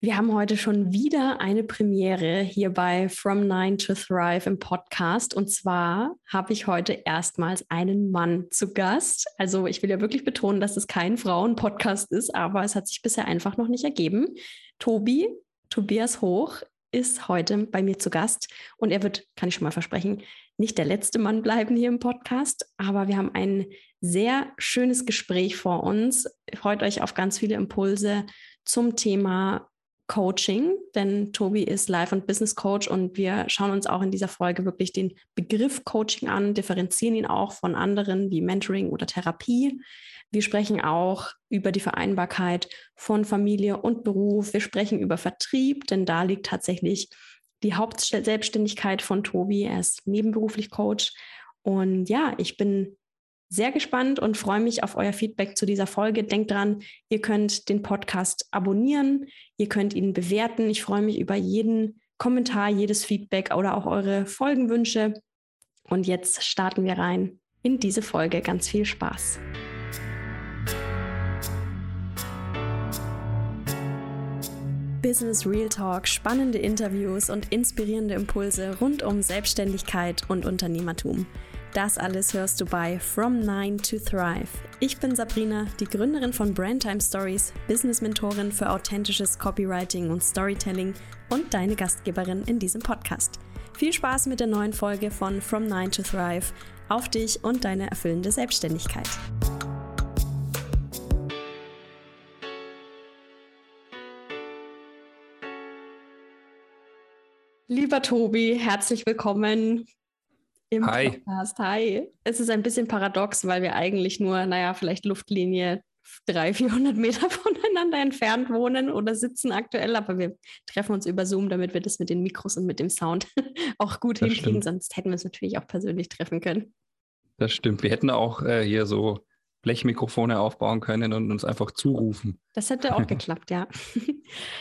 Wir haben heute schon wieder eine Premiere hier bei From Nine to Thrive im Podcast. Und zwar habe ich heute erstmals einen Mann zu Gast. Also ich will ja wirklich betonen, dass es kein Frauen-Podcast ist, aber es hat sich bisher einfach noch nicht ergeben. Tobi, Tobias Hoch, ist heute bei mir zu Gast und er wird, kann ich schon mal versprechen, nicht der letzte Mann bleiben hier im Podcast, aber wir haben ein sehr schönes Gespräch vor uns. Freut euch auf ganz viele Impulse zum Thema Coaching, denn Tobi ist Life- und Business Coach und wir schauen uns auch in dieser Folge wirklich den Begriff Coaching an, differenzieren ihn auch von anderen wie Mentoring oder Therapie. Wir sprechen auch über die Vereinbarkeit von Familie und Beruf. Wir sprechen über Vertrieb, denn da liegt tatsächlich die Hauptselbstständigkeit von Tobi. Er ist nebenberuflich Coach. Und ja, ich bin sehr gespannt und freue mich auf euer Feedback zu dieser Folge. Denkt dran, ihr könnt den Podcast abonnieren, ihr könnt ihn bewerten. Ich freue mich über jeden Kommentar, jedes Feedback oder auch eure Folgenwünsche. Und jetzt starten wir rein in diese Folge. Ganz viel Spaß. Business Real Talk, spannende Interviews und inspirierende Impulse rund um Selbstständigkeit und Unternehmertum. Das alles hörst du bei From Nine to Thrive. Ich bin Sabrina, die Gründerin von Brandtime Stories, Business-Mentorin für authentisches Copywriting und Storytelling und deine Gastgeberin in diesem Podcast. Viel Spaß mit der neuen Folge von From Nine to Thrive auf dich und deine erfüllende Selbstständigkeit. Lieber Tobi, herzlich willkommen im Hi. Podcast. Hi. Es ist ein bisschen paradox, weil wir eigentlich nur, naja, vielleicht Luftlinie 300, 400 Meter voneinander entfernt wohnen oder sitzen aktuell, aber wir treffen uns über Zoom, damit wir das mit den Mikros und mit dem Sound auch gut das hinkriegen. Stimmt. Sonst hätten wir es natürlich auch persönlich treffen können. Das stimmt. Wir hätten auch äh, hier so Blechmikrofone aufbauen können und uns einfach zurufen. Das hätte auch geklappt, ja.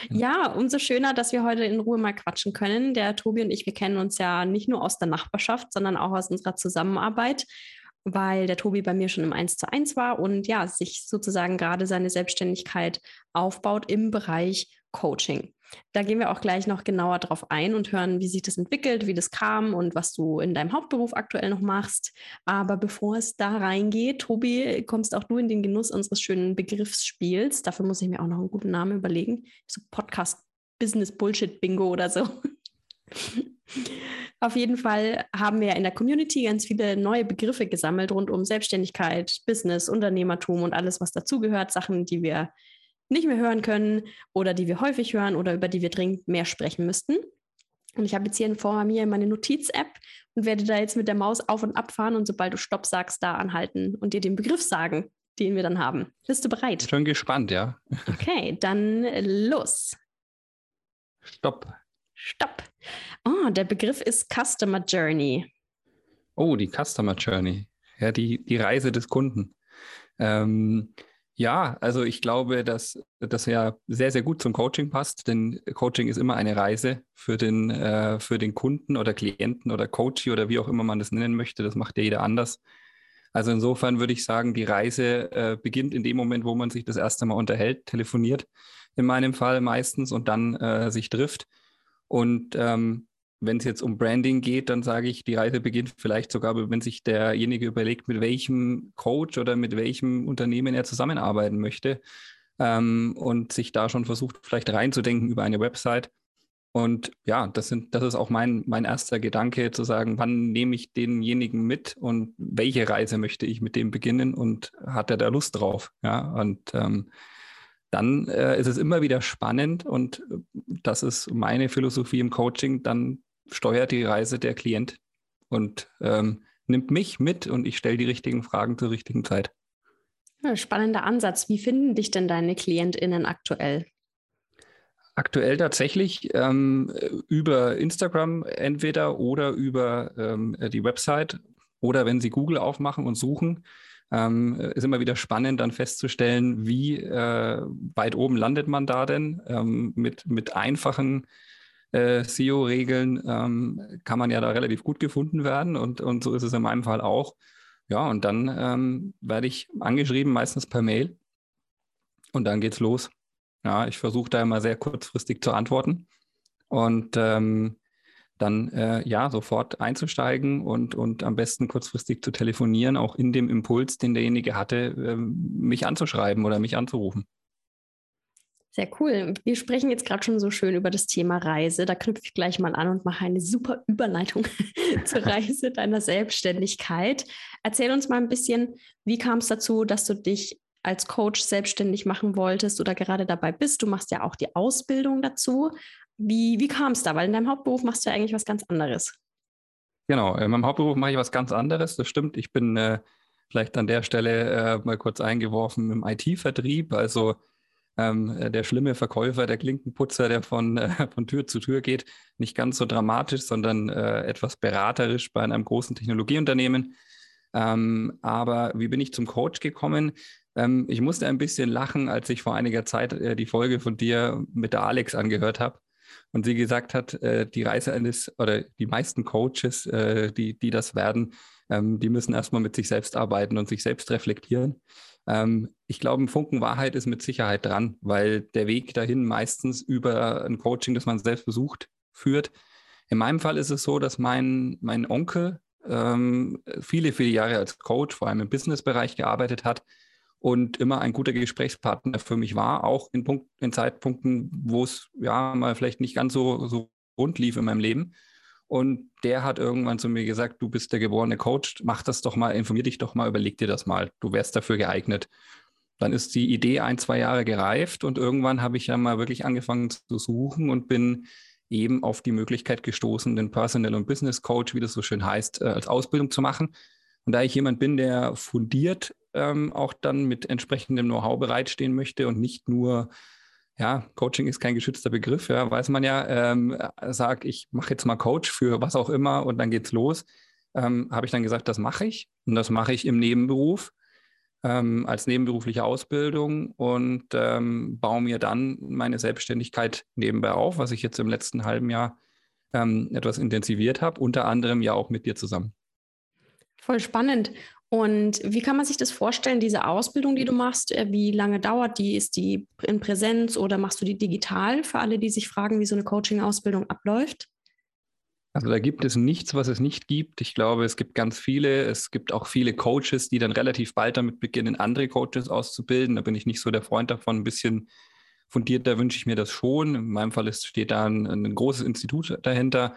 ja, umso schöner, dass wir heute in Ruhe mal quatschen können. Der Tobi und ich, wir kennen uns ja nicht nur aus der Nachbarschaft, sondern auch aus unserer Zusammenarbeit, weil der Tobi bei mir schon im 1 zu 1 war und ja, sich sozusagen gerade seine Selbstständigkeit aufbaut im Bereich Coaching. Da gehen wir auch gleich noch genauer drauf ein und hören, wie sich das entwickelt, wie das kam und was du in deinem Hauptberuf aktuell noch machst. Aber bevor es da reingeht, Tobi, kommst auch du in den Genuss unseres schönen Begriffsspiels. Dafür muss ich mir auch noch einen guten Namen überlegen. So Podcast Business Bullshit Bingo oder so. Auf jeden Fall haben wir in der Community ganz viele neue Begriffe gesammelt rund um Selbstständigkeit, Business, Unternehmertum und alles, was dazugehört. Sachen, die wir nicht mehr hören können oder die wir häufig hören oder über die wir dringend mehr sprechen müssten. Und ich habe jetzt hier vor mir meine Notiz-App und werde da jetzt mit der Maus auf und ab fahren und sobald du Stopp sagst, da anhalten und dir den Begriff sagen, den wir dann haben. Bist du bereit? Schon gespannt, ja. Okay, dann los. Stopp. Stopp. Oh, der Begriff ist Customer Journey. Oh, die Customer Journey. Ja, die, die Reise des Kunden. Ähm, ja, also ich glaube, dass das ja sehr, sehr gut zum Coaching passt, denn Coaching ist immer eine Reise für den, äh, für den Kunden oder Klienten oder Coach oder wie auch immer man das nennen möchte. Das macht ja jeder anders. Also insofern würde ich sagen, die Reise äh, beginnt in dem Moment, wo man sich das erste Mal unterhält, telefoniert, in meinem Fall meistens und dann äh, sich trifft. Und ähm, wenn es jetzt um Branding geht, dann sage ich, die Reise beginnt vielleicht sogar, wenn sich derjenige überlegt, mit welchem Coach oder mit welchem Unternehmen er zusammenarbeiten möchte ähm, und sich da schon versucht, vielleicht reinzudenken über eine Website. Und ja, das, sind, das ist auch mein, mein erster Gedanke, zu sagen, wann nehme ich denjenigen mit und welche Reise möchte ich mit dem beginnen und hat er da Lust drauf? Ja, und ähm, dann äh, ist es immer wieder spannend und äh, das ist meine Philosophie im Coaching, dann steuert die Reise der Klient und ähm, nimmt mich mit und ich stelle die richtigen Fragen zur richtigen Zeit. Ja, spannender Ansatz. Wie finden dich denn deine KlientInnen aktuell? Aktuell tatsächlich ähm, über Instagram entweder oder über ähm, die Website oder wenn sie Google aufmachen und suchen. Ähm, ist immer wieder spannend, dann festzustellen, wie äh, weit oben landet man da denn ähm, mit, mit einfachen äh, SEO-Regeln ähm, kann man ja da relativ gut gefunden werden und, und so ist es in meinem Fall auch. Ja, und dann ähm, werde ich angeschrieben, meistens per Mail und dann geht's los. Ja, ich versuche da immer sehr kurzfristig zu antworten und ähm, dann äh, ja sofort einzusteigen und, und am besten kurzfristig zu telefonieren, auch in dem Impuls, den derjenige hatte, äh, mich anzuschreiben oder mich anzurufen. Sehr cool. Wir sprechen jetzt gerade schon so schön über das Thema Reise. Da knüpfe ich gleich mal an und mache eine super Überleitung zur Reise deiner Selbstständigkeit. Erzähl uns mal ein bisschen, wie kam es dazu, dass du dich als Coach selbstständig machen wolltest oder gerade dabei bist. Du machst ja auch die Ausbildung dazu. Wie, wie kam es da? Weil in deinem Hauptberuf machst du ja eigentlich was ganz anderes. Genau, in meinem Hauptberuf mache ich was ganz anderes. Das stimmt. Ich bin äh, vielleicht an der Stelle äh, mal kurz eingeworfen im IT-Vertrieb. Also ähm, äh, der schlimme Verkäufer, der Klinkenputzer, der von, äh, von Tür zu Tür geht. Nicht ganz so dramatisch, sondern äh, etwas beraterisch bei einem großen Technologieunternehmen. Ähm, aber wie bin ich zum Coach gekommen? Ähm, ich musste ein bisschen lachen, als ich vor einiger Zeit äh, die Folge von dir mit der Alex angehört habe und sie gesagt hat, äh, die Reise eines oder die meisten Coaches, äh, die, die das werden, ähm, die müssen erstmal mit sich selbst arbeiten und sich selbst reflektieren. Ähm, ich glaube, ein Funken Wahrheit ist mit Sicherheit dran, weil der Weg dahin meistens über ein Coaching, das man selbst besucht, führt. In meinem Fall ist es so, dass mein, mein Onkel ähm, viele, viele Jahre als Coach, vor allem im Businessbereich gearbeitet hat und immer ein guter Gesprächspartner für mich war, auch in, Punkt, in Zeitpunkten, wo es ja mal vielleicht nicht ganz so, so rund lief in meinem Leben. Und der hat irgendwann zu mir gesagt, du bist der geborene Coach, mach das doch mal, informier dich doch mal, überleg dir das mal, du wärst dafür geeignet. Dann ist die Idee ein, zwei Jahre gereift und irgendwann habe ich ja mal wirklich angefangen zu suchen und bin eben auf die Möglichkeit gestoßen, den Personal- und Business Coach, wie das so schön heißt, äh, als Ausbildung zu machen. Und da ich jemand bin, der fundiert ähm, auch dann mit entsprechendem Know-how bereitstehen möchte und nicht nur, ja, Coaching ist kein geschützter Begriff, ja, weiß man ja, ähm, sag, ich mache jetzt mal Coach für was auch immer und dann geht's los, ähm, habe ich dann gesagt, das mache ich und das mache ich im Nebenberuf ähm, als nebenberufliche Ausbildung und ähm, baue mir dann meine Selbstständigkeit nebenbei auf, was ich jetzt im letzten halben Jahr ähm, etwas intensiviert habe, unter anderem ja auch mit dir zusammen. Voll spannend. Und wie kann man sich das vorstellen, diese Ausbildung, die du machst? Äh, wie lange dauert die? Ist die in Präsenz oder machst du die digital für alle, die sich fragen, wie so eine Coaching-Ausbildung abläuft? Also da gibt es nichts, was es nicht gibt. Ich glaube, es gibt ganz viele. Es gibt auch viele Coaches, die dann relativ bald damit beginnen, andere Coaches auszubilden. Da bin ich nicht so der Freund davon. Ein bisschen fundierter wünsche ich mir das schon. In meinem Fall ist, steht da ein, ein großes Institut dahinter.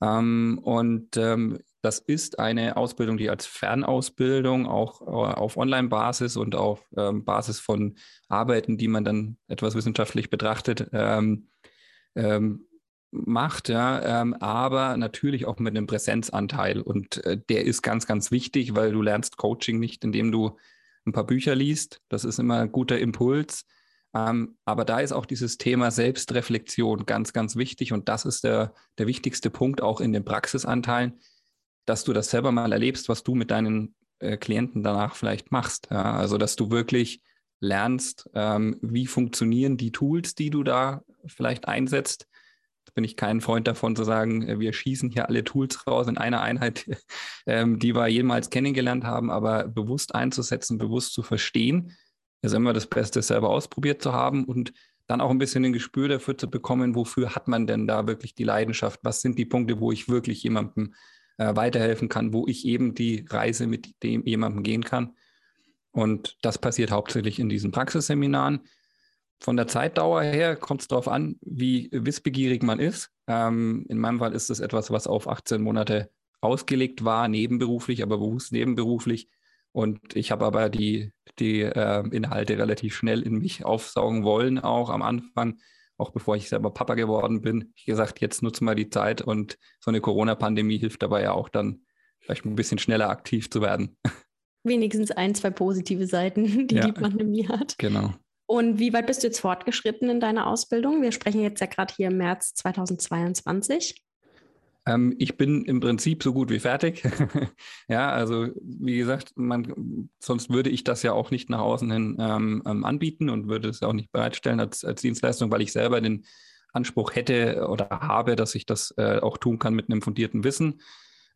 Ähm, und ähm, das ist eine Ausbildung, die als Fernausbildung auch äh, auf Online-Basis und auf ähm, Basis von Arbeiten, die man dann etwas wissenschaftlich betrachtet, ähm, ähm, macht, ja, ähm, aber natürlich auch mit einem Präsenzanteil. Und äh, der ist ganz, ganz wichtig, weil du lernst Coaching nicht, indem du ein paar Bücher liest. Das ist immer ein guter Impuls. Ähm, aber da ist auch dieses Thema Selbstreflexion ganz, ganz wichtig. Und das ist der, der wichtigste Punkt auch in den Praxisanteilen dass du das selber mal erlebst, was du mit deinen äh, Klienten danach vielleicht machst. Ja? Also, dass du wirklich lernst, ähm, wie funktionieren die Tools, die du da vielleicht einsetzt. Da bin ich kein Freund davon zu sagen, äh, wir schießen hier alle Tools raus in einer Einheit, ähm, die wir jemals kennengelernt haben, aber bewusst einzusetzen, bewusst zu verstehen, ist immer das Beste, selber ausprobiert zu haben und dann auch ein bisschen ein Gespür dafür zu bekommen, wofür hat man denn da wirklich die Leidenschaft? Was sind die Punkte, wo ich wirklich jemandem äh, weiterhelfen kann, wo ich eben die Reise mit dem jemandem gehen kann. Und das passiert hauptsächlich in diesen Praxisseminaren. Von der Zeitdauer her kommt es darauf an, wie wissbegierig man ist. Ähm, in meinem Fall ist es etwas, was auf 18 Monate ausgelegt war, nebenberuflich, aber bewusst nebenberuflich. Und ich habe aber die, die äh, Inhalte relativ schnell in mich aufsaugen wollen, auch am Anfang auch bevor ich selber Papa geworden bin. Ich gesagt, jetzt nutze mal die Zeit und so eine Corona-Pandemie hilft dabei ja auch dann vielleicht ein bisschen schneller aktiv zu werden. Wenigstens ein, zwei positive Seiten, die ja, die Pandemie hat. Genau. Und wie weit bist du jetzt fortgeschritten in deiner Ausbildung? Wir sprechen jetzt ja gerade hier im März 2022. Ähm, ich bin im Prinzip so gut wie fertig. ja, also wie gesagt, man, sonst würde ich das ja auch nicht nach außen hin ähm, ähm, anbieten und würde es auch nicht bereitstellen als, als Dienstleistung, weil ich selber den Anspruch hätte oder habe, dass ich das äh, auch tun kann mit einem fundierten Wissen.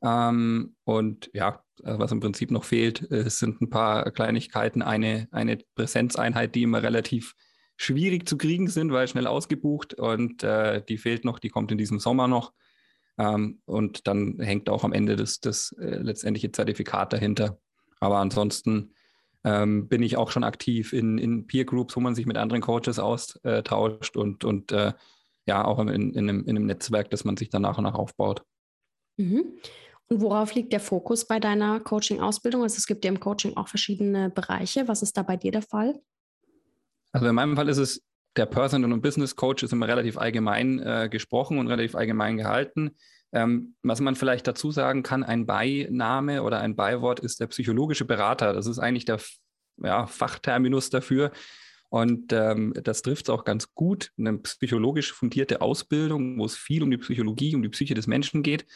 Ähm, und ja, was im Prinzip noch fehlt, äh, sind ein paar Kleinigkeiten. Eine, eine Präsenzeinheit, die immer relativ schwierig zu kriegen sind, weil schnell ausgebucht und äh, die fehlt noch, die kommt in diesem Sommer noch. Ähm, und dann hängt auch am Ende das, das äh, letztendliche Zertifikat dahinter. Aber ansonsten ähm, bin ich auch schon aktiv in, in Peer Groups, wo man sich mit anderen Coaches austauscht und, und äh, ja, auch in, in, einem, in einem Netzwerk, das man sich dann nach und nach aufbaut. Mhm. Und worauf liegt der Fokus bei deiner Coaching-Ausbildung? Also es gibt ja im Coaching auch verschiedene Bereiche. Was ist da bei dir der Fall? Also in meinem Fall ist es, der Personal- und Business Coach ist immer relativ allgemein äh, gesprochen und relativ allgemein gehalten. Ähm, was man vielleicht dazu sagen kann, ein Beiname oder ein Beiwort ist der psychologische Berater. Das ist eigentlich der ja, Fachterminus dafür. Und ähm, das trifft es auch ganz gut. Eine psychologisch fundierte Ausbildung, wo es viel um die Psychologie, um die Psyche des Menschen geht.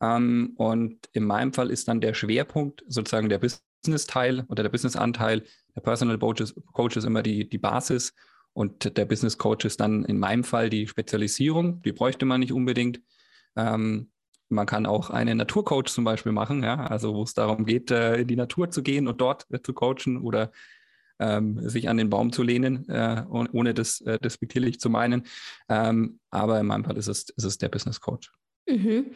Ähm, und in meinem Fall ist dann der Schwerpunkt sozusagen der Business-Teil oder der Business-Anteil. Der Personal Coach ist, immer die, die Basis und der Business Coach ist dann in meinem Fall die Spezialisierung. Die bräuchte man nicht unbedingt. Ähm, man kann auch einen Naturcoach zum Beispiel machen, ja, also wo es darum geht, äh, in die Natur zu gehen und dort äh, zu coachen oder ähm, sich an den Baum zu lehnen, äh, ohne das äh, despektierlich zu meinen. Ähm, aber in meinem Fall ist es, ist es der Business Coach. Mhm.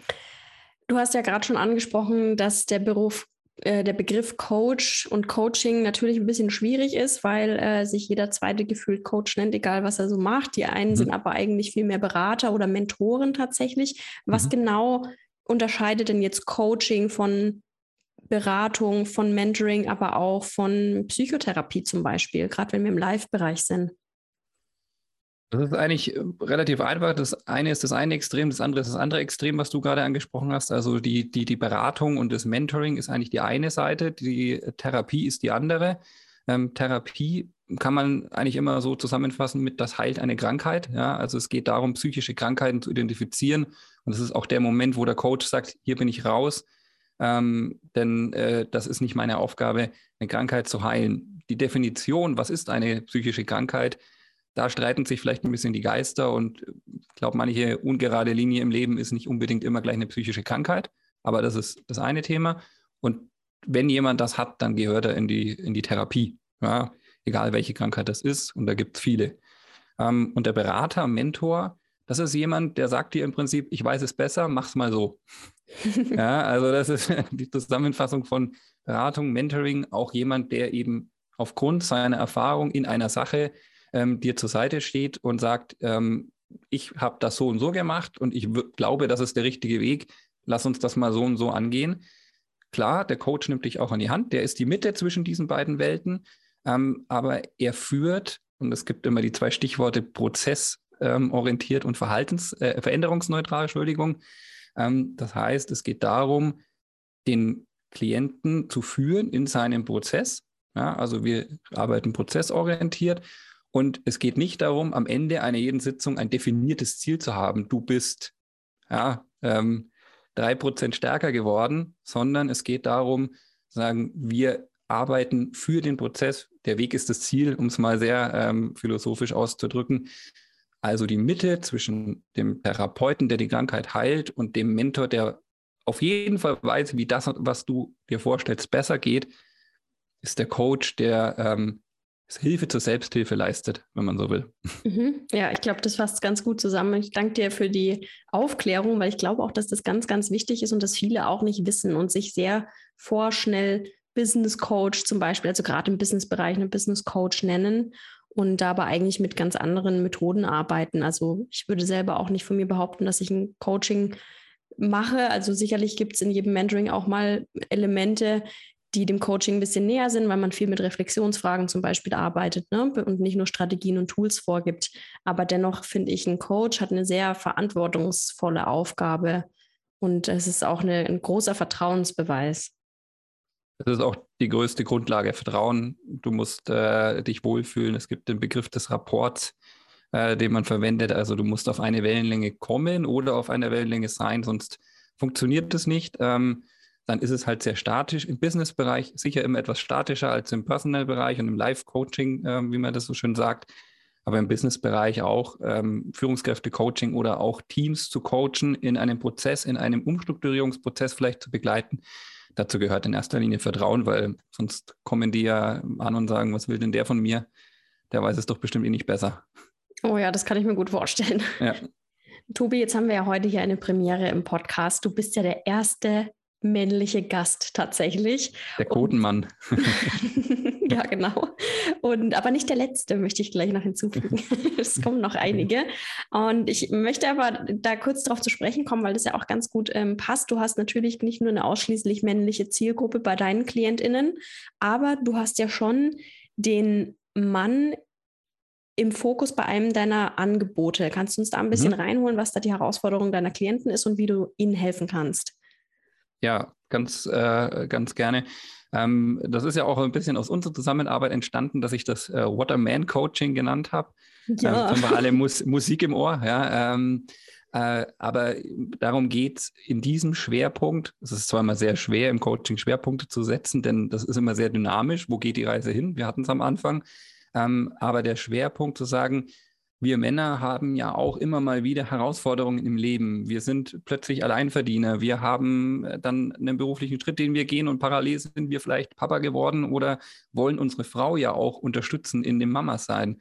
Du hast ja gerade schon angesprochen, dass der Beruf äh, der Begriff Coach und Coaching natürlich ein bisschen schwierig ist, weil äh, sich jeder zweite gefühlt Coach nennt, egal was er so macht. Die einen mhm. sind aber eigentlich viel mehr Berater oder Mentoren tatsächlich. Was mhm. genau unterscheidet denn jetzt Coaching von Beratung, von Mentoring, aber auch von Psychotherapie zum Beispiel, gerade wenn wir im Live-Bereich sind? Das ist eigentlich äh, relativ einfach. Das eine ist das eine Extrem, das andere ist das andere Extrem, was du gerade angesprochen hast. Also die, die, die Beratung und das Mentoring ist eigentlich die eine Seite, die Therapie ist die andere. Ähm, Therapie kann man eigentlich immer so zusammenfassen mit, das heilt eine Krankheit. Ja? Also es geht darum, psychische Krankheiten zu identifizieren. Und das ist auch der Moment, wo der Coach sagt, hier bin ich raus, ähm, denn äh, das ist nicht meine Aufgabe, eine Krankheit zu heilen. Die Definition, was ist eine psychische Krankheit, da streiten sich vielleicht ein bisschen die Geister und ich glaube, manche ungerade Linie im Leben ist nicht unbedingt immer gleich eine psychische Krankheit, aber das ist das eine Thema. Und wenn jemand das hat, dann gehört er in die, in die Therapie, ja, egal welche Krankheit das ist, und da gibt es viele. Ähm, und der Berater, Mentor, das ist jemand, der sagt dir im Prinzip, ich weiß es besser, mach's mal so. ja, also das ist die Zusammenfassung von Beratung, Mentoring, auch jemand, der eben aufgrund seiner Erfahrung in einer Sache ähm, dir zur Seite steht und sagt, ähm, ich habe das so und so gemacht und ich glaube, das ist der richtige Weg, lass uns das mal so und so angehen. Klar, der Coach nimmt dich auch an die Hand, der ist die Mitte zwischen diesen beiden Welten, ähm, aber er führt, und es gibt immer die zwei Stichworte prozessorientiert und Verhaltens, äh, veränderungsneutral, Entschuldigung. Ähm, das heißt, es geht darum, den Klienten zu führen in seinem Prozess. Ja, also wir arbeiten prozessorientiert und es geht nicht darum, am Ende einer jeden Sitzung ein definiertes Ziel zu haben. Du bist ja, ähm, drei Prozent stärker geworden, sondern es geht darum, sagen, wir arbeiten für den Prozess. Der Weg ist das Ziel, um es mal sehr ähm, philosophisch auszudrücken. Also die Mitte zwischen dem Therapeuten, der die Krankheit heilt, und dem Mentor, der auf jeden Fall weiß, wie das, was du dir vorstellst, besser geht, ist der Coach, der ähm, Hilfe zur Selbsthilfe leistet, wenn man so will. Mhm. Ja, ich glaube, das fasst ganz gut zusammen. Ich danke dir für die Aufklärung, weil ich glaube auch, dass das ganz, ganz wichtig ist und dass viele auch nicht wissen und sich sehr vorschnell Business Coach zum Beispiel, also gerade im Businessbereich eine Business Coach nennen und dabei eigentlich mit ganz anderen Methoden arbeiten. Also ich würde selber auch nicht von mir behaupten, dass ich ein Coaching mache. Also sicherlich gibt es in jedem Mentoring auch mal Elemente, die dem Coaching ein bisschen näher sind, weil man viel mit Reflexionsfragen zum Beispiel arbeitet ne? und nicht nur Strategien und Tools vorgibt. Aber dennoch finde ich, ein Coach hat eine sehr verantwortungsvolle Aufgabe und es ist auch eine, ein großer Vertrauensbeweis. Das ist auch die größte Grundlage. Vertrauen. Du musst äh, dich wohlfühlen. Es gibt den Begriff des Rapports, äh, den man verwendet. Also du musst auf eine Wellenlänge kommen oder auf einer Wellenlänge sein, sonst funktioniert das nicht. Ähm, dann ist es halt sehr statisch. Im Business-Bereich sicher immer etwas statischer als im Personal-Bereich und im Live-Coaching, äh, wie man das so schön sagt. Aber im Business-Bereich auch ähm, Führungskräfte-Coaching oder auch Teams zu coachen, in einem Prozess, in einem Umstrukturierungsprozess vielleicht zu begleiten. Dazu gehört in erster Linie Vertrauen, weil sonst kommen die ja an und sagen, was will denn der von mir? der weiß es doch bestimmt eh nicht besser. Oh ja, das kann ich mir gut vorstellen. Ja. Tobi, jetzt haben wir ja heute hier eine Premiere im Podcast. Du bist ja der erste männliche Gast tatsächlich. Der Quotenmann. ja, genau. Und aber nicht der letzte, möchte ich gleich noch hinzufügen. es kommen noch einige. Und ich möchte aber da kurz darauf zu sprechen kommen, weil das ja auch ganz gut ähm, passt. Du hast natürlich nicht nur eine ausschließlich männliche Zielgruppe bei deinen KlientInnen, aber du hast ja schon den Mann im Fokus bei einem deiner Angebote. Kannst du uns da ein bisschen mhm. reinholen, was da die Herausforderung deiner Klienten ist und wie du ihnen helfen kannst? Ja, ganz, äh, ganz gerne. Ähm, das ist ja auch ein bisschen aus unserer Zusammenarbeit entstanden, dass ich das äh, What a Man Coaching genannt habe. Ja. Ähm, haben wir alle Mus Musik im Ohr. Ja, ähm, äh, aber darum geht es in diesem Schwerpunkt. Es ist zwar immer sehr schwer, im Coaching Schwerpunkte zu setzen, denn das ist immer sehr dynamisch. Wo geht die Reise hin? Wir hatten es am Anfang. Ähm, aber der Schwerpunkt zu sagen, wir Männer haben ja auch immer mal wieder Herausforderungen im Leben. Wir sind plötzlich Alleinverdiener. Wir haben äh, dann einen beruflichen Schritt, den wir gehen und parallel sind wir vielleicht Papa geworden oder wollen unsere Frau ja auch unterstützen in dem Mama sein.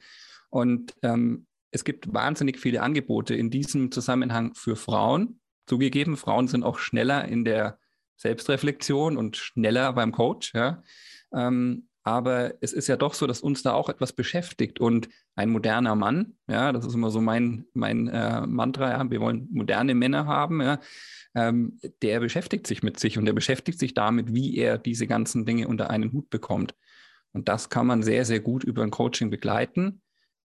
Und ähm, es gibt wahnsinnig viele Angebote in diesem Zusammenhang für Frauen. Zugegeben, Frauen sind auch schneller in der Selbstreflexion und schneller beim Coach. Ja. Ähm, aber es ist ja doch so, dass uns da auch etwas beschäftigt. Und ein moderner Mann, ja, das ist immer so mein, mein äh, Mantra, ja, wir wollen moderne Männer haben, ja, ähm, der beschäftigt sich mit sich und der beschäftigt sich damit, wie er diese ganzen Dinge unter einen Hut bekommt. Und das kann man sehr, sehr gut über ein Coaching begleiten.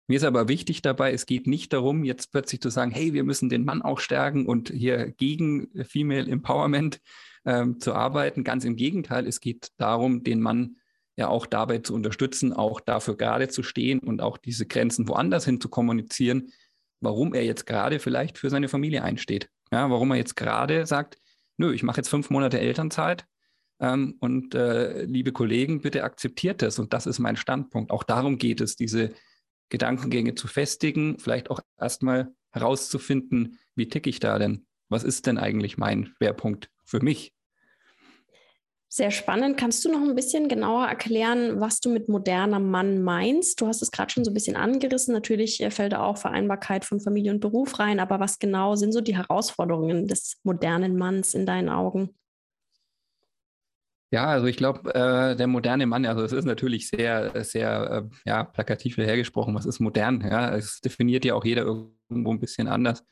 Mir ist aber wichtig dabei, es geht nicht darum, jetzt plötzlich zu sagen, hey, wir müssen den Mann auch stärken und hier gegen Female Empowerment ähm, zu arbeiten. Ganz im Gegenteil, es geht darum, den Mann ja auch dabei zu unterstützen, auch dafür gerade zu stehen und auch diese Grenzen woanders hin zu kommunizieren, warum er jetzt gerade vielleicht für seine Familie einsteht. Ja, warum er jetzt gerade sagt, nö, ich mache jetzt fünf Monate Elternzeit ähm, und äh, liebe Kollegen, bitte akzeptiert das und das ist mein Standpunkt. Auch darum geht es, diese Gedankengänge zu festigen, vielleicht auch erstmal herauszufinden, wie ticke ich da denn? Was ist denn eigentlich mein Schwerpunkt für mich? Sehr spannend. Kannst du noch ein bisschen genauer erklären, was du mit moderner Mann meinst? Du hast es gerade schon so ein bisschen angerissen. Natürlich äh, fällt da auch Vereinbarkeit von Familie und Beruf rein, aber was genau sind so die Herausforderungen des modernen Manns in deinen Augen? Ja, also ich glaube, äh, der moderne Mann, also es ist natürlich sehr, sehr äh, ja, plakativ hergesprochen, was ist modern? Ja, es definiert ja auch jeder irgendwo ein bisschen anders.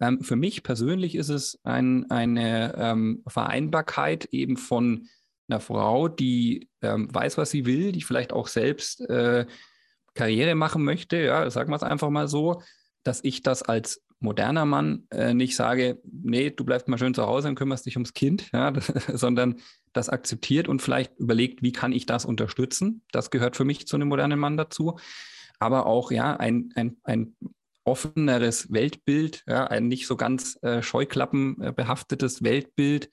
Ähm, für mich persönlich ist es ein, eine ähm, Vereinbarkeit eben von einer Frau, die ähm, weiß, was sie will, die vielleicht auch selbst äh, Karriere machen möchte, ja, sagen wir es einfach mal so, dass ich das als moderner Mann äh, nicht sage, nee, du bleibst mal schön zu Hause und kümmerst dich ums Kind, ja, sondern das akzeptiert und vielleicht überlegt, wie kann ich das unterstützen. Das gehört für mich zu einem modernen Mann dazu. Aber auch ja, ein, ein, ein offeneres Weltbild, ja, ein nicht so ganz äh, scheuklappenbehaftetes Weltbild,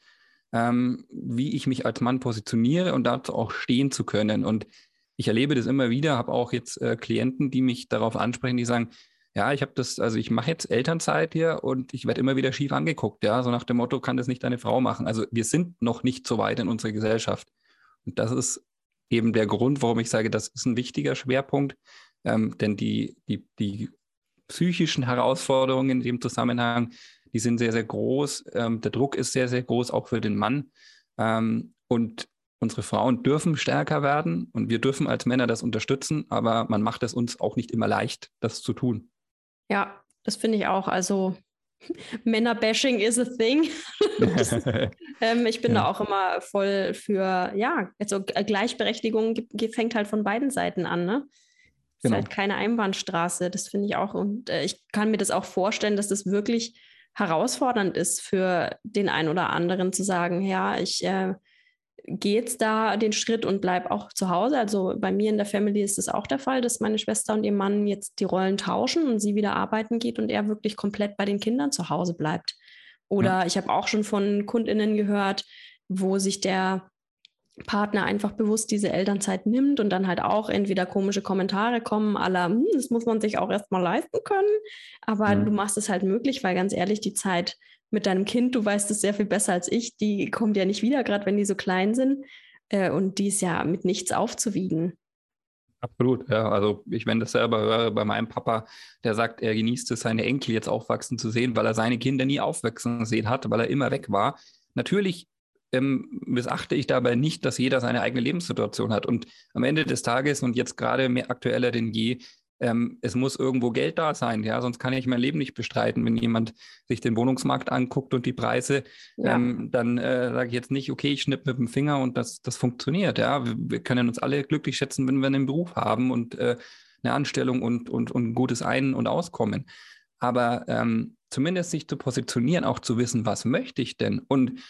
ähm, wie ich mich als Mann positioniere und dazu auch stehen zu können. Und ich erlebe das immer wieder, habe auch jetzt äh, Klienten, die mich darauf ansprechen, die sagen, ja, ich habe das, also ich mache jetzt Elternzeit hier und ich werde immer wieder schief angeguckt, ja, so nach dem Motto, kann das nicht deine Frau machen. Also wir sind noch nicht so weit in unserer Gesellschaft. Und das ist eben der Grund, warum ich sage, das ist ein wichtiger Schwerpunkt, ähm, denn die, die, die psychischen Herausforderungen in dem Zusammenhang, die sind sehr, sehr groß. Ähm, der Druck ist sehr, sehr groß, auch für den Mann. Ähm, und unsere Frauen dürfen stärker werden und wir dürfen als Männer das unterstützen, aber man macht es uns auch nicht immer leicht, das zu tun. Ja, das finde ich auch. Also Männerbashing is a thing. ähm, ich bin ja. da auch immer voll für, ja, also Gleichberechtigung fängt halt von beiden Seiten an, ne? Genau. Ist halt keine Einbahnstraße, das finde ich auch. Und äh, ich kann mir das auch vorstellen, dass das wirklich herausfordernd ist für den einen oder anderen zu sagen, ja, ich äh, gehe jetzt da den Schritt und bleibe auch zu Hause. Also bei mir in der Family ist es auch der Fall, dass meine Schwester und ihr Mann jetzt die Rollen tauschen und sie wieder arbeiten geht und er wirklich komplett bei den Kindern zu Hause bleibt. Oder ja. ich habe auch schon von Kundinnen gehört, wo sich der Partner einfach bewusst diese Elternzeit nimmt und dann halt auch entweder komische Kommentare kommen, aller, hm, das muss man sich auch erstmal leisten können, aber mhm. du machst es halt möglich, weil ganz ehrlich, die Zeit mit deinem Kind, du weißt es sehr viel besser als ich, die kommt ja nicht wieder, gerade wenn die so klein sind äh, und die ist ja mit nichts aufzuwiegen. Absolut, ja. Also ich, wenn das selber höre bei meinem Papa, der sagt, er genießt es, seine Enkel jetzt aufwachsen zu sehen, weil er seine Kinder nie aufwachsen sehen hat, weil er immer weg war. Natürlich ähm, missachte ich dabei nicht, dass jeder seine eigene Lebenssituation hat. Und am Ende des Tages und jetzt gerade mehr aktueller denn je, ähm, es muss irgendwo Geld da sein, ja, sonst kann ich mein Leben nicht bestreiten. Wenn jemand sich den Wohnungsmarkt anguckt und die Preise, ja. ähm, dann äh, sage ich jetzt nicht, okay, ich schnipp mit dem Finger und das, das funktioniert, ja. Wir, wir, können uns alle glücklich schätzen, wenn wir einen Beruf haben und äh, eine Anstellung und, und, und ein gutes Ein- und Auskommen. Aber ähm, zumindest sich zu positionieren, auch zu wissen, was möchte ich denn? Und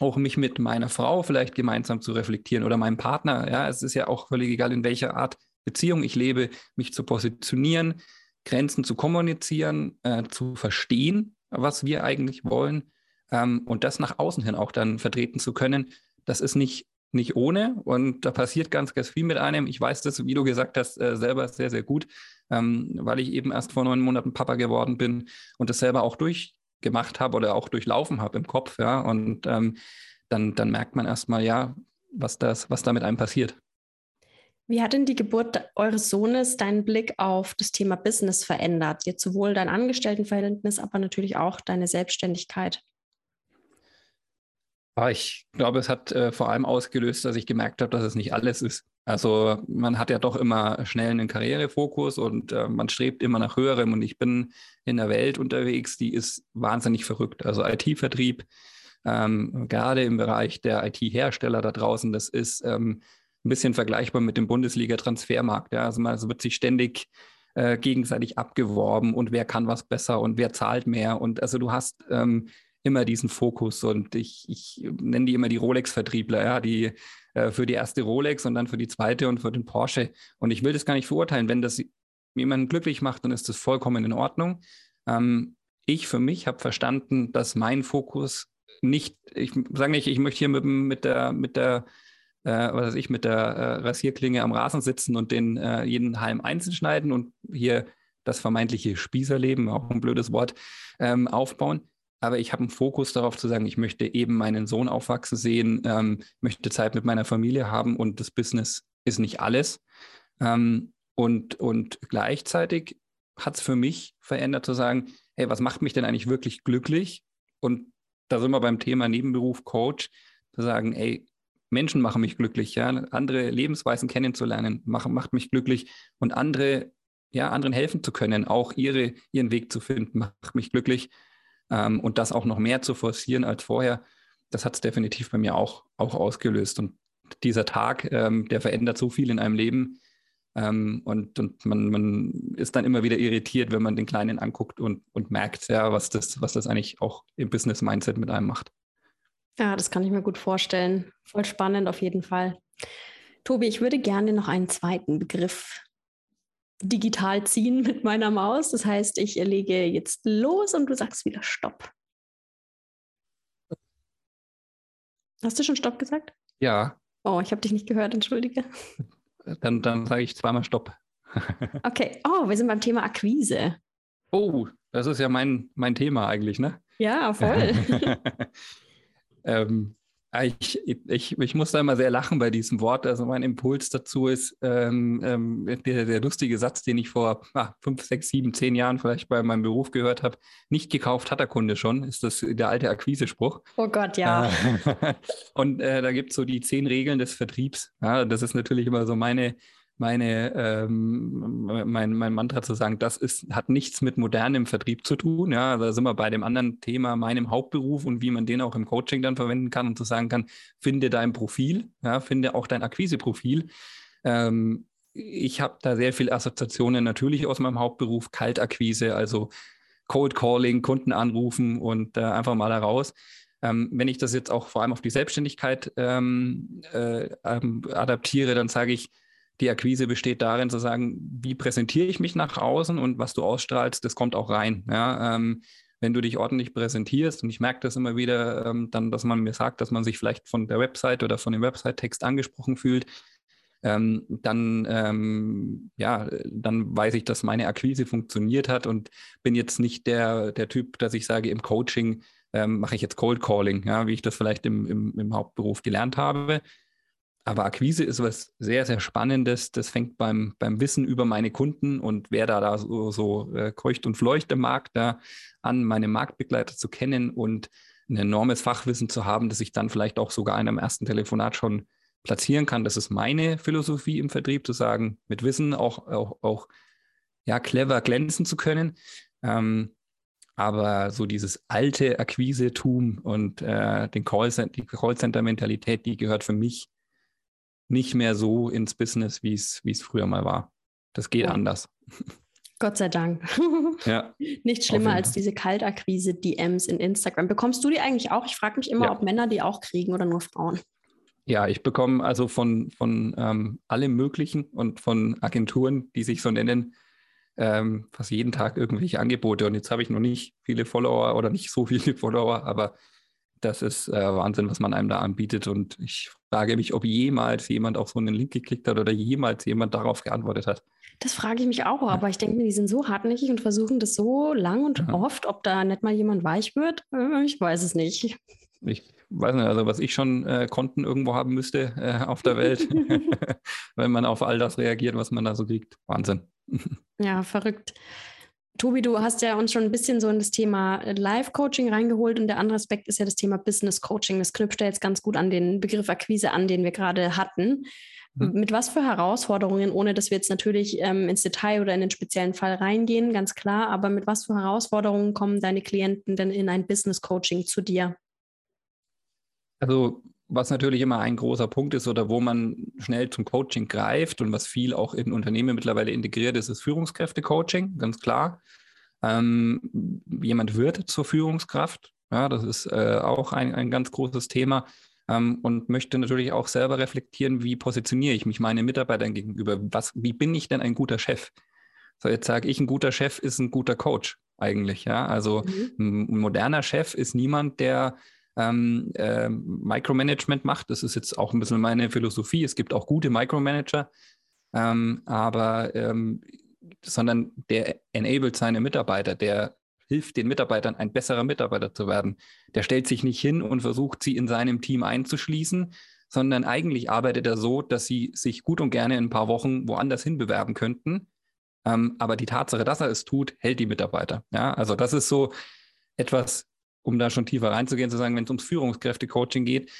auch mich mit meiner Frau vielleicht gemeinsam zu reflektieren oder meinem Partner. Ja, es ist ja auch völlig egal, in welcher Art Beziehung ich lebe, mich zu positionieren, Grenzen zu kommunizieren, äh, zu verstehen, was wir eigentlich wollen ähm, und das nach außen hin auch dann vertreten zu können. Das ist nicht, nicht ohne und da passiert ganz, ganz viel mit einem. Ich weiß das, wie du gesagt hast, äh, selber sehr, sehr gut, ähm, weil ich eben erst vor neun Monaten Papa geworden bin und das selber auch durchgemacht habe oder auch durchlaufen habe im Kopf. Ja, und ähm, dann, dann merkt man erstmal, ja, was, das, was da mit einem passiert. Wie hat denn die Geburt eures Sohnes deinen Blick auf das Thema Business verändert? Jetzt sowohl dein Angestelltenverhältnis, aber natürlich auch deine Selbstständigkeit. Ich glaube, es hat äh, vor allem ausgelöst, dass ich gemerkt habe, dass es nicht alles ist. Also man hat ja doch immer schnell einen Karrierefokus und äh, man strebt immer nach höherem. Und ich bin in der Welt unterwegs, die ist wahnsinnig verrückt. Also IT-Vertrieb, ähm, gerade im Bereich der IT-Hersteller da draußen, das ist ähm, ein bisschen vergleichbar mit dem Bundesliga-Transfermarkt. Ja? Also, man, also wird sich ständig äh, gegenseitig abgeworben und wer kann was besser und wer zahlt mehr. Und also du hast ähm, immer diesen Fokus und ich, ich nenne die immer die Rolex-Vertriebler, ja, die äh, für die erste Rolex und dann für die zweite und für den Porsche. Und ich will das gar nicht verurteilen. Wenn das jemanden glücklich macht, dann ist das vollkommen in Ordnung. Ähm, ich für mich habe verstanden, dass mein Fokus nicht, ich sage nicht, ich möchte hier mit, mit der, mit der äh, was weiß ich, mit der äh, Rasierklinge am Rasen sitzen und den äh, jeden Halm einzeln schneiden und hier das vermeintliche Spießerleben, auch ein blödes Wort, ähm, aufbauen. Aber ich habe einen Fokus darauf zu sagen, ich möchte eben meinen Sohn aufwachsen sehen, ähm, möchte Zeit mit meiner Familie haben und das Business ist nicht alles. Ähm, und, und gleichzeitig hat es für mich verändert zu sagen, hey, was macht mich denn eigentlich wirklich glücklich? Und da sind wir beim Thema Nebenberuf Coach, zu sagen, ey, Menschen machen mich glücklich, ja, andere Lebensweisen kennenzulernen, macht, macht mich glücklich und andere, ja, anderen helfen zu können, auch ihre, ihren Weg zu finden, macht mich glücklich. Ähm, und das auch noch mehr zu forcieren als vorher, das hat es definitiv bei mir auch, auch ausgelöst. Und dieser Tag, ähm, der verändert so viel in einem Leben. Ähm, und und man, man ist dann immer wieder irritiert, wenn man den Kleinen anguckt und, und merkt, ja, was das, was das eigentlich auch im Business-Mindset mit einem macht. Ja, das kann ich mir gut vorstellen. Voll spannend auf jeden Fall. Tobi, ich würde gerne noch einen zweiten Begriff digital ziehen mit meiner Maus. Das heißt, ich lege jetzt los und du sagst wieder Stopp. Hast du schon Stopp gesagt? Ja. Oh, ich habe dich nicht gehört, entschuldige. Dann, dann sage ich zweimal Stopp. okay. Oh, wir sind beim Thema Akquise. Oh, das ist ja mein, mein Thema eigentlich, ne? Ja, voll. Ähm, ich, ich, ich muss da immer sehr lachen bei diesem Wort. Also mein Impuls dazu ist ähm, ähm, der, der, lustige Satz, den ich vor ah, fünf, sechs, sieben, zehn Jahren vielleicht bei meinem Beruf gehört habe. Nicht gekauft hat der Kunde schon, ist das der alte Akquisespruch. Oh Gott, ja. Äh, und äh, da gibt es so die zehn Regeln des Vertriebs. Ja, das ist natürlich immer so meine meine, ähm, mein, mein Mantra zu sagen, das ist, hat nichts mit modernem Vertrieb zu tun. Ja, da sind wir bei dem anderen Thema, meinem Hauptberuf und wie man den auch im Coaching dann verwenden kann und zu sagen kann, finde dein Profil, ja, finde auch dein Akquiseprofil. Ähm, ich habe da sehr viele Assoziationen natürlich aus meinem Hauptberuf, Kaltakquise, also Cold Calling, Kunden anrufen und äh, einfach mal da raus. Ähm, wenn ich das jetzt auch vor allem auf die Selbstständigkeit ähm, äh, ähm, adaptiere, dann sage ich, die Akquise besteht darin zu sagen, wie präsentiere ich mich nach außen und was du ausstrahlst, das kommt auch rein. Ja, ähm, wenn du dich ordentlich präsentierst, und ich merke das immer wieder, ähm, dann, dass man mir sagt, dass man sich vielleicht von der Website oder von dem Website-Text angesprochen fühlt, ähm, dann, ähm, ja, dann weiß ich, dass meine Akquise funktioniert hat und bin jetzt nicht der, der Typ, dass ich sage, im Coaching ähm, mache ich jetzt Cold Calling, ja, wie ich das vielleicht im, im, im Hauptberuf gelernt habe, aber Akquise ist was sehr, sehr Spannendes. Das fängt beim, beim Wissen über meine Kunden und wer da, da so, so äh, kreucht und fleucht im Markt da an, meine Marktbegleiter zu kennen und ein enormes Fachwissen zu haben, das ich dann vielleicht auch sogar in einem ersten Telefonat schon platzieren kann. Das ist meine Philosophie im Vertrieb, zu sagen, mit Wissen auch, auch, auch ja, clever glänzen zu können. Ähm, aber so dieses alte Akquise-Tum und äh, den Callcenter, die Callcenter-Mentalität, die gehört für mich nicht mehr so ins Business, wie es früher mal war. Das geht ja. anders. Gott sei Dank. Ja. Nicht schlimmer als diese Kaltakquise-DMs in Instagram. Bekommst du die eigentlich auch? Ich frage mich immer, ja. ob Männer die auch kriegen oder nur Frauen. Ja, ich bekomme also von, von ähm, allem Möglichen und von Agenturen, die sich so nennen, ähm, fast jeden Tag irgendwelche Angebote. Und jetzt habe ich noch nicht viele Follower oder nicht so viele Follower, aber das ist äh, Wahnsinn, was man einem da anbietet. Und ich frage mich, ob jemals jemand auf so einen Link geklickt hat oder jemals jemand darauf geantwortet hat. Das frage ich mich auch, ja. aber ich denke mir, die sind so hartnäckig und versuchen das so lang und ja. oft, ob da nicht mal jemand weich wird. Äh, ich weiß es nicht. Ich weiß nicht, also was ich schon äh, Konten irgendwo haben müsste äh, auf der Welt, wenn man auf all das reagiert, was man da so kriegt. Wahnsinn. ja, verrückt. Tobi, du hast ja uns schon ein bisschen so in das Thema äh, Live-Coaching reingeholt und der andere Aspekt ist ja das Thema Business-Coaching. Das knüpft ja jetzt ganz gut an den Begriff Akquise an, den wir gerade hatten. Mhm. Mit was für Herausforderungen, ohne dass wir jetzt natürlich ähm, ins Detail oder in den speziellen Fall reingehen, ganz klar, aber mit was für Herausforderungen kommen deine Klienten denn in ein Business-Coaching zu dir? Also was natürlich immer ein großer Punkt ist oder wo man schnell zum Coaching greift und was viel auch in Unternehmen mittlerweile integriert ist, ist Führungskräfte-Coaching, ganz klar. Ähm, jemand wird zur Führungskraft, ja, das ist äh, auch ein, ein ganz großes Thema ähm, und möchte natürlich auch selber reflektieren, wie positioniere ich mich meinen Mitarbeitern gegenüber, was, wie bin ich denn ein guter Chef? So, jetzt sage ich, ein guter Chef ist ein guter Coach eigentlich, ja, also mhm. ein moderner Chef ist niemand, der ähm, äh, Micromanagement macht. Das ist jetzt auch ein bisschen meine Philosophie. Es gibt auch gute Micromanager, ähm, aber ähm, sondern der enabled seine Mitarbeiter, der hilft den Mitarbeitern, ein besserer Mitarbeiter zu werden. Der stellt sich nicht hin und versucht, sie in seinem Team einzuschließen, sondern eigentlich arbeitet er so, dass sie sich gut und gerne in ein paar Wochen woanders hin bewerben könnten. Ähm, aber die Tatsache, dass er es tut, hält die Mitarbeiter. Ja, also das ist so etwas, um da schon tiefer reinzugehen, zu sagen, wenn es ums Führungskräfte-Coaching geht.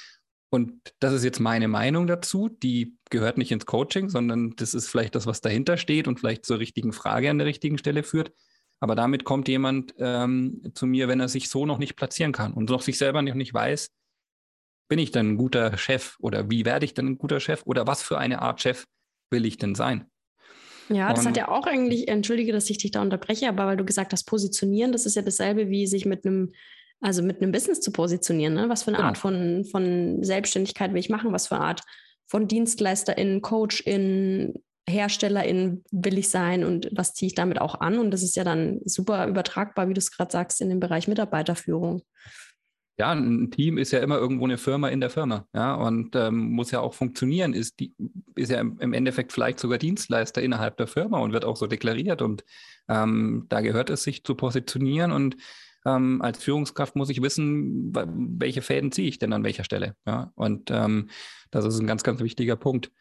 Und das ist jetzt meine Meinung dazu. Die gehört nicht ins Coaching, sondern das ist vielleicht das, was dahinter steht und vielleicht zur richtigen Frage an der richtigen Stelle führt. Aber damit kommt jemand ähm, zu mir, wenn er sich so noch nicht platzieren kann und noch sich selber noch nicht weiß, bin ich denn ein guter Chef oder wie werde ich denn ein guter Chef oder was für eine Art Chef will ich denn sein? Ja, das und, hat ja auch eigentlich, entschuldige, dass ich dich da unterbreche, aber weil du gesagt hast, positionieren, das ist ja dasselbe wie sich mit einem also mit einem Business zu positionieren. Ne? Was für eine genau. Art von, von Selbstständigkeit will ich machen? Was für eine Art von DienstleisterInnen, CoachInnen, HerstellerInnen will ich sein und was ziehe ich damit auch an? Und das ist ja dann super übertragbar, wie du es gerade sagst, in dem Bereich Mitarbeiterführung. Ja, ein Team ist ja immer irgendwo eine Firma in der Firma, ja, und ähm, muss ja auch funktionieren, ist, die, ist ja im Endeffekt vielleicht sogar Dienstleister innerhalb der Firma und wird auch so deklariert. Und ähm, da gehört es, sich zu positionieren und ähm, als Führungskraft muss ich wissen, welche Fäden ziehe ich denn an welcher Stelle. Ja? Und ähm, das ist ein ganz, ganz wichtiger Punkt.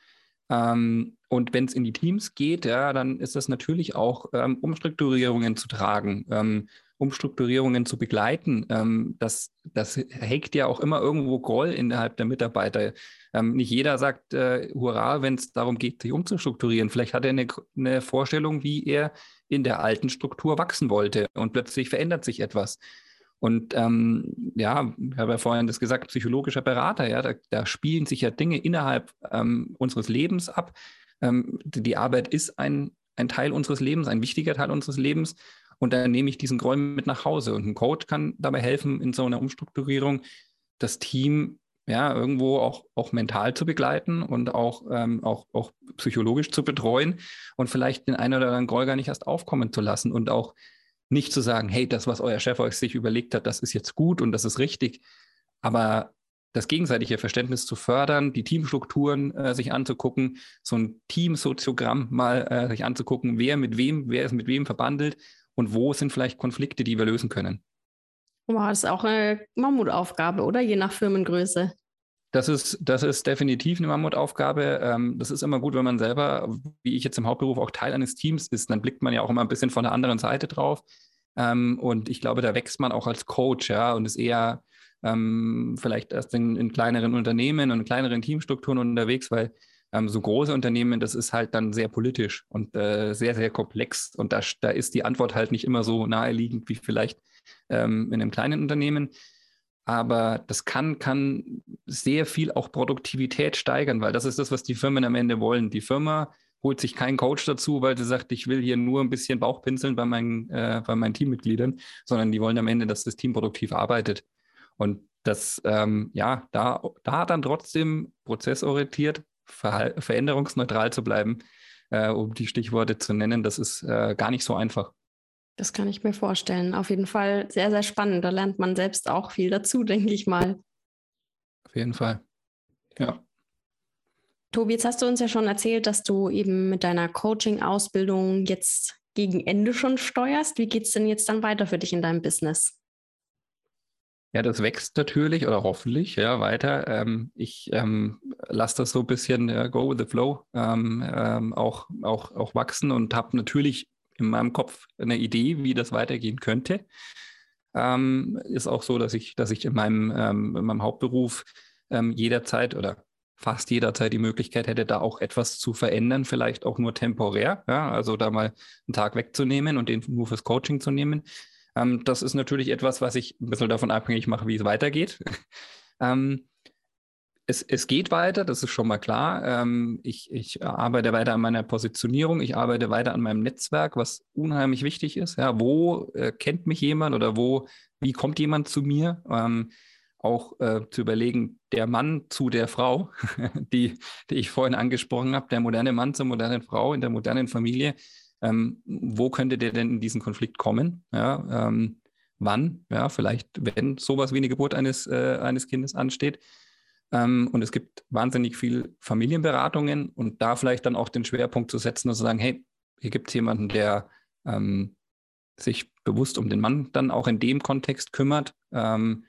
Ähm, und wenn es in die Teams geht, ja, dann ist das natürlich auch ähm, Umstrukturierungen zu tragen, ähm, Umstrukturierungen zu begleiten. Ähm, das, das hegt ja auch immer irgendwo Groll innerhalb der Mitarbeiter. Ähm, nicht jeder sagt äh, Hurra, wenn es darum geht, sich umzustrukturieren. Vielleicht hat er eine, eine Vorstellung, wie er in der alten Struktur wachsen wollte und plötzlich verändert sich etwas. Und ähm, ja, ich habe ja vorhin das gesagt, psychologischer Berater, ja, da, da spielen sich ja Dinge innerhalb ähm, unseres Lebens ab. Ähm, die Arbeit ist ein, ein Teil unseres Lebens, ein wichtiger Teil unseres Lebens. Und dann nehme ich diesen Groll mit nach Hause. Und ein Coach kann dabei helfen, in so einer Umstrukturierung das Team ja, irgendwo auch, auch mental zu begleiten und auch, ähm, auch, auch psychologisch zu betreuen und vielleicht den einen oder anderen Groll gar nicht erst aufkommen zu lassen und auch nicht zu sagen, hey, das, was euer Chef euch sich überlegt hat, das ist jetzt gut und das ist richtig, aber das gegenseitige Verständnis zu fördern, die Teamstrukturen äh, sich anzugucken, so ein Teamsoziogramm mal äh, sich anzugucken, wer mit wem, wer ist mit wem verbandelt und wo sind vielleicht Konflikte, die wir lösen können. Wow, das ist auch eine Mammutaufgabe, oder? Je nach Firmengröße. Das ist, das ist definitiv eine Mammutaufgabe. Ähm, das ist immer gut, wenn man selber, wie ich jetzt im Hauptberuf, auch Teil eines Teams ist. Dann blickt man ja auch immer ein bisschen von der anderen Seite drauf. Ähm, und ich glaube, da wächst man auch als Coach, ja, und ist eher ähm, vielleicht erst in, in, kleineren Unternehmen und in kleineren Teamstrukturen unterwegs, weil ähm, so große Unternehmen, das ist halt dann sehr politisch und äh, sehr, sehr komplex. Und da, da ist die Antwort halt nicht immer so naheliegend wie vielleicht ähm, in einem kleinen Unternehmen. Aber das kann, kann sehr viel auch Produktivität steigern, weil das ist das, was die Firmen am Ende wollen. Die Firma holt sich keinen Coach dazu, weil sie sagt, ich will hier nur ein bisschen Bauchpinseln bei meinen, äh, bei meinen Teammitgliedern, sondern die wollen am Ende, dass das Team produktiv arbeitet. Und das, ähm, ja, da, da dann trotzdem prozessorientiert, ver veränderungsneutral zu bleiben, äh, um die Stichworte zu nennen, das ist äh, gar nicht so einfach. Das kann ich mir vorstellen. Auf jeden Fall sehr, sehr spannend. Da lernt man selbst auch viel dazu, denke ich mal. Auf jeden Fall. Ja. Tobi, jetzt hast du uns ja schon erzählt, dass du eben mit deiner Coaching-Ausbildung jetzt gegen Ende schon steuerst. Wie geht es denn jetzt dann weiter für dich in deinem Business? Ja, das wächst natürlich oder hoffentlich ja weiter. Ähm, ich ähm, lasse das so ein bisschen äh, go with the flow ähm, ähm auch, auch, auch wachsen und habe natürlich in meinem Kopf eine Idee, wie das weitergehen könnte. Ähm, ist auch so, dass ich, dass ich in meinem, ähm, in meinem Hauptberuf jederzeit oder fast jederzeit die Möglichkeit hätte, da auch etwas zu verändern, vielleicht auch nur temporär, ja, also da mal einen Tag wegzunehmen und den nur fürs Coaching zu nehmen. Ähm, das ist natürlich etwas, was ich ein bisschen davon abhängig mache, wie es weitergeht. ähm, es, es, geht weiter, das ist schon mal klar. Ähm, ich, ich, arbeite weiter an meiner Positionierung, ich arbeite weiter an meinem Netzwerk, was unheimlich wichtig ist. Ja, wo äh, kennt mich jemand oder wo, wie kommt jemand zu mir? Ähm, auch äh, zu überlegen, der Mann zu der Frau, die, die ich vorhin angesprochen habe, der moderne Mann zur modernen Frau in der modernen Familie, ähm, wo könnte der denn in diesen Konflikt kommen? Ja, ähm, wann? Ja, vielleicht, wenn sowas wie eine Geburt eines, äh, eines Kindes ansteht. Ähm, und es gibt wahnsinnig viel Familienberatungen und da vielleicht dann auch den Schwerpunkt zu setzen und zu sagen, hey, hier gibt es jemanden, der ähm, sich bewusst um den Mann dann auch in dem Kontext kümmert, ähm,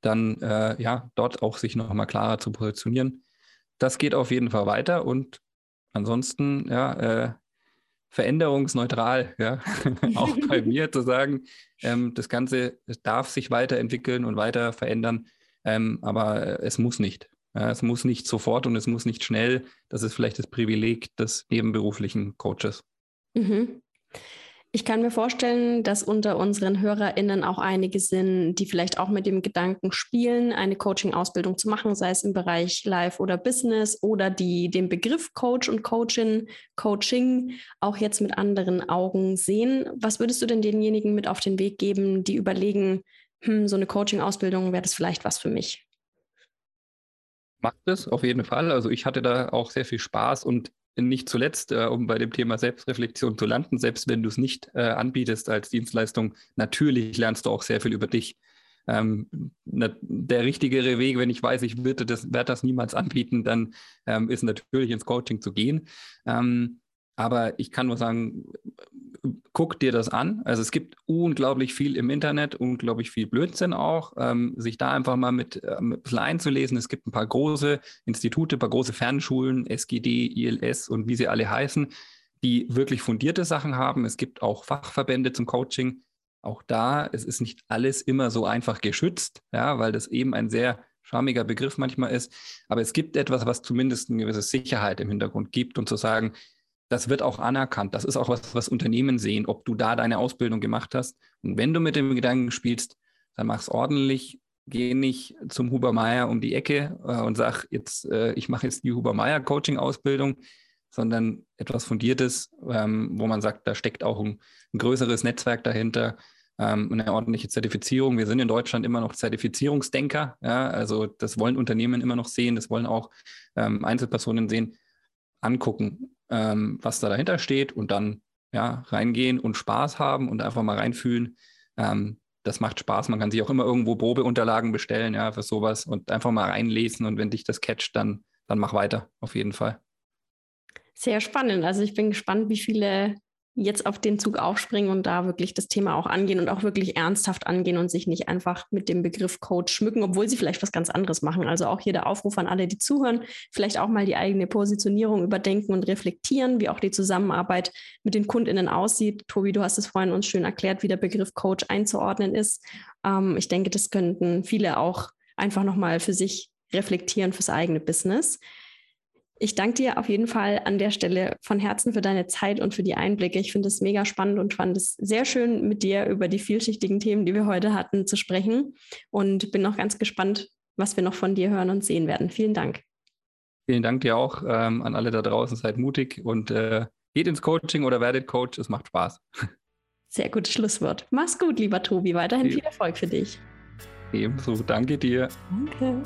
dann äh, ja, dort auch sich nochmal klarer zu positionieren. Das geht auf jeden Fall weiter und ansonsten, ja, äh, veränderungsneutral, ja, auch bei mir zu sagen, ähm, das Ganze darf sich weiterentwickeln und weiter verändern, ähm, aber es muss nicht. Ja, es muss nicht sofort und es muss nicht schnell. Das ist vielleicht das Privileg des nebenberuflichen Coaches. Mhm. Ich kann mir vorstellen, dass unter unseren HörerInnen auch einige sind, die vielleicht auch mit dem Gedanken spielen, eine Coaching-Ausbildung zu machen, sei es im Bereich Life oder Business oder die den Begriff Coach und Coachin, Coaching auch jetzt mit anderen Augen sehen. Was würdest du denn denjenigen mit auf den Weg geben, die überlegen, hm, so eine Coaching-Ausbildung wäre das vielleicht was für mich? Macht es auf jeden Fall. Also ich hatte da auch sehr viel Spaß und nicht zuletzt, äh, um bei dem Thema Selbstreflexion zu landen, selbst wenn du es nicht äh, anbietest als Dienstleistung, natürlich lernst du auch sehr viel über dich. Ähm, na, der richtigere Weg, wenn ich weiß, ich würde das, werde das niemals anbieten, dann ähm, ist natürlich ins Coaching zu gehen. Ähm, aber ich kann nur sagen, guck dir das an. Also es gibt unglaublich viel im Internet, unglaublich viel Blödsinn auch. Ähm, sich da einfach mal mit, äh, mit ein bisschen einzulesen. Es gibt ein paar große Institute, ein paar große Fernschulen, SGD, ILS und wie sie alle heißen, die wirklich fundierte Sachen haben. Es gibt auch Fachverbände zum Coaching. Auch da, es ist nicht alles immer so einfach geschützt, ja, weil das eben ein sehr schammiger Begriff manchmal ist. Aber es gibt etwas, was zumindest eine gewisse Sicherheit im Hintergrund gibt und zu sagen, das wird auch anerkannt. Das ist auch was, was Unternehmen sehen, ob du da deine Ausbildung gemacht hast. Und wenn du mit dem Gedanken spielst, dann mach es ordentlich. Geh nicht zum Huber Meier um die Ecke äh, und sag jetzt, äh, ich mache jetzt die Huber Meier Coaching-Ausbildung, sondern etwas Fundiertes, ähm, wo man sagt, da steckt auch ein, ein größeres Netzwerk dahinter, ähm, eine ordentliche Zertifizierung. Wir sind in Deutschland immer noch Zertifizierungsdenker. Ja? Also das wollen Unternehmen immer noch sehen, das wollen auch ähm, Einzelpersonen sehen angucken, ähm, was da dahinter steht und dann ja, reingehen und Spaß haben und einfach mal reinfühlen. Ähm, das macht Spaß. Man kann sich auch immer irgendwo Probeunterlagen bestellen, ja, für sowas und einfach mal reinlesen und wenn dich das catcht, dann, dann mach weiter, auf jeden Fall. Sehr spannend. Also ich bin gespannt, wie viele jetzt auf den Zug aufspringen und da wirklich das Thema auch angehen und auch wirklich ernsthaft angehen und sich nicht einfach mit dem Begriff Coach schmücken, obwohl sie vielleicht was ganz anderes machen. Also auch hier der Aufruf an alle, die zuhören, vielleicht auch mal die eigene Positionierung überdenken und reflektieren, wie auch die Zusammenarbeit mit den KundInnen aussieht. Tobi, du hast es vorhin uns schön erklärt, wie der Begriff Coach einzuordnen ist. Ähm, ich denke, das könnten viele auch einfach nochmal für sich reflektieren fürs eigene Business. Ich danke dir auf jeden Fall an der Stelle von Herzen für deine Zeit und für die Einblicke. Ich finde es mega spannend und fand es sehr schön, mit dir über die vielschichtigen Themen, die wir heute hatten, zu sprechen. Und bin noch ganz gespannt, was wir noch von dir hören und sehen werden. Vielen Dank. Vielen Dank dir auch ähm, an alle da draußen. Seid mutig und äh, geht ins Coaching oder werdet Coach. Es macht Spaß. Sehr gutes Schlusswort. Mach's gut, lieber Tobi. Weiterhin viel Erfolg für dich. Ebenso. Danke dir. Danke.